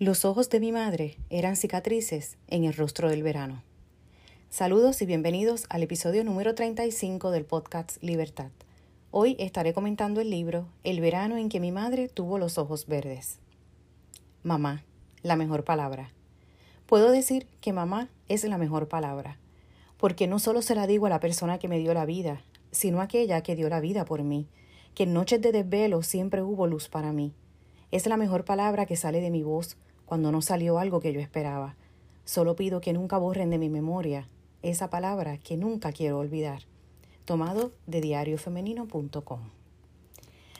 Los ojos de mi madre eran cicatrices en el rostro del verano. Saludos y bienvenidos al episodio número 35 del podcast Libertad. Hoy estaré comentando el libro El verano en que mi madre tuvo los ojos verdes. Mamá, la mejor palabra. Puedo decir que mamá es la mejor palabra, porque no solo se la digo a la persona que me dio la vida, sino a aquella que dio la vida por mí, que en noches de desvelo siempre hubo luz para mí. Es la mejor palabra que sale de mi voz cuando no salió algo que yo esperaba. Solo pido que nunca borren de mi memoria esa palabra que nunca quiero olvidar. Tomado de diariofemenino.com.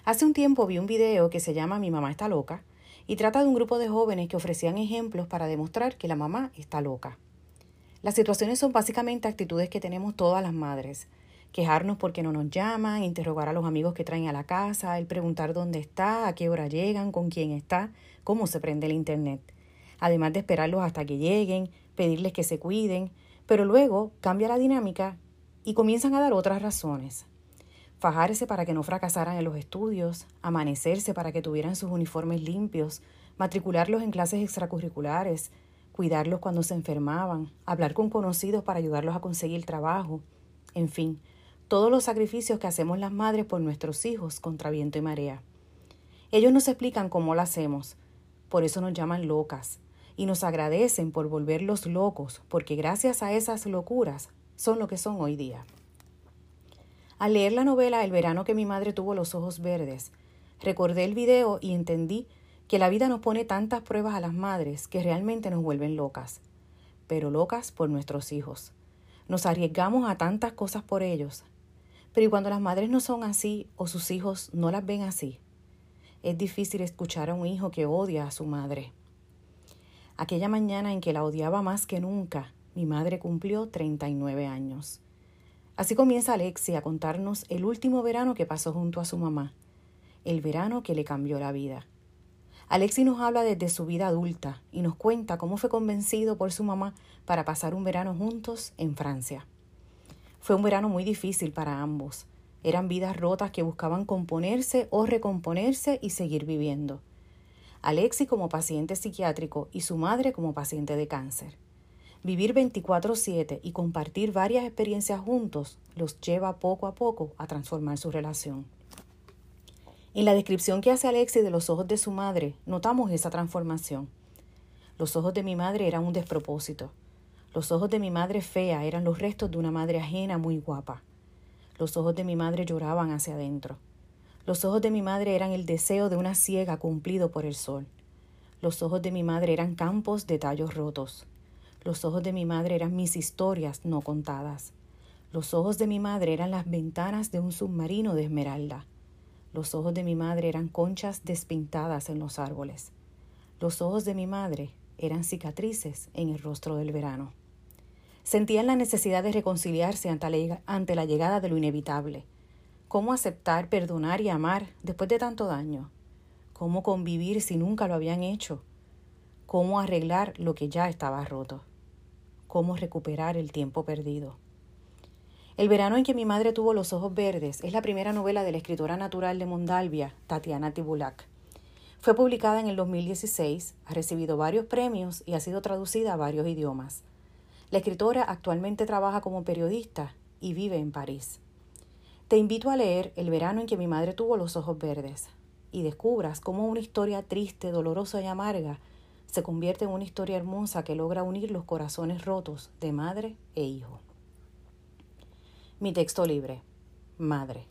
Hace un tiempo vi un video que se llama Mi mamá está loca y trata de un grupo de jóvenes que ofrecían ejemplos para demostrar que la mamá está loca. Las situaciones son básicamente actitudes que tenemos todas las madres. Quejarnos porque no nos llaman, interrogar a los amigos que traen a la casa, el preguntar dónde está, a qué hora llegan, con quién está, cómo se prende el Internet. Además de esperarlos hasta que lleguen, pedirles que se cuiden, pero luego cambia la dinámica y comienzan a dar otras razones. Fajarse para que no fracasaran en los estudios, amanecerse para que tuvieran sus uniformes limpios, matricularlos en clases extracurriculares, cuidarlos cuando se enfermaban, hablar con conocidos para ayudarlos a conseguir trabajo, en fin, todos los sacrificios que hacemos las madres por nuestros hijos contra viento y marea. Ellos nos explican cómo lo hacemos, por eso nos llaman locas, y nos agradecen por volverlos locos, porque gracias a esas locuras son lo que son hoy día. Al leer la novela El verano que mi madre tuvo los ojos verdes, recordé el video y entendí que la vida nos pone tantas pruebas a las madres que realmente nos vuelven locas, pero locas por nuestros hijos. Nos arriesgamos a tantas cosas por ellos, pero ¿y cuando las madres no son así o sus hijos no las ven así? Es difícil escuchar a un hijo que odia a su madre. Aquella mañana en que la odiaba más que nunca, mi madre cumplió 39 años. Así comienza Alexi a contarnos el último verano que pasó junto a su mamá, el verano que le cambió la vida. Alexi nos habla desde su vida adulta y nos cuenta cómo fue convencido por su mamá para pasar un verano juntos en Francia. Fue un verano muy difícil para ambos. Eran vidas rotas que buscaban componerse o recomponerse y seguir viviendo. Alexi como paciente psiquiátrico y su madre como paciente de cáncer. Vivir 24/7 y compartir varias experiencias juntos los lleva poco a poco a transformar su relación. En la descripción que hace Alexi de los ojos de su madre, notamos esa transformación. Los ojos de mi madre eran un despropósito. Los ojos de mi madre fea eran los restos de una madre ajena muy guapa. Los ojos de mi madre lloraban hacia adentro. Los ojos de mi madre eran el deseo de una ciega cumplido por el sol. Los ojos de mi madre eran campos de tallos rotos. Los ojos de mi madre eran mis historias no contadas. Los ojos de mi madre eran las ventanas de un submarino de esmeralda. Los ojos de mi madre eran conchas despintadas en los árboles. Los ojos de mi madre eran cicatrices en el rostro del verano. Sentían la necesidad de reconciliarse ante la llegada de lo inevitable cómo aceptar, perdonar y amar después de tanto daño, cómo convivir si nunca lo habían hecho, cómo arreglar lo que ya estaba roto, cómo recuperar el tiempo perdido. El verano en que mi madre tuvo los ojos verdes es la primera novela de la escritora natural de Mondalvia, Tatiana Tibulak. Fue publicada en el 2016, ha recibido varios premios y ha sido traducida a varios idiomas. La escritora actualmente trabaja como periodista y vive en París. Te invito a leer El verano en que mi madre tuvo los ojos verdes y descubras cómo una historia triste, dolorosa y amarga se convierte en una historia hermosa que logra unir los corazones rotos de madre e hijo. Mi texto libre. Madre.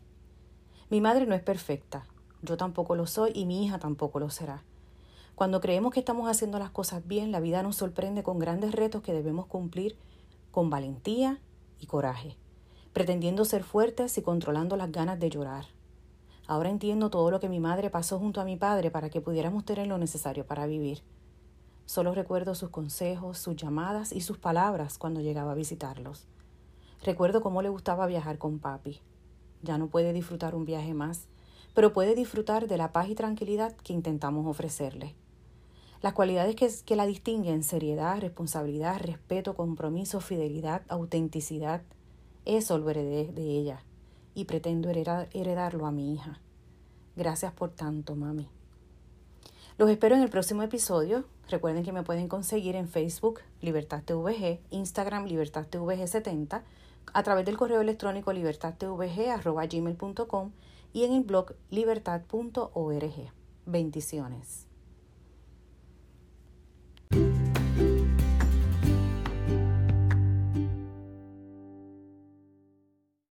Mi madre no es perfecta, yo tampoco lo soy y mi hija tampoco lo será. Cuando creemos que estamos haciendo las cosas bien, la vida nos sorprende con grandes retos que debemos cumplir con valentía y coraje pretendiendo ser fuertes y controlando las ganas de llorar. Ahora entiendo todo lo que mi madre pasó junto a mi padre para que pudiéramos tener lo necesario para vivir. Solo recuerdo sus consejos, sus llamadas y sus palabras cuando llegaba a visitarlos. Recuerdo cómo le gustaba viajar con papi. Ya no puede disfrutar un viaje más, pero puede disfrutar de la paz y tranquilidad que intentamos ofrecerle. Las cualidades que, que la distinguen, seriedad, responsabilidad, respeto, compromiso, fidelidad, autenticidad, eso lo heredé de ella y pretendo heredar, heredarlo a mi hija. Gracias por tanto, mami. Los espero en el próximo episodio. Recuerden que me pueden conseguir en Facebook Libertad TVG, Instagram Libertad TVG 70, a través del correo electrónico libertadtvg.gmail.com y en el blog libertad.org. Bendiciones.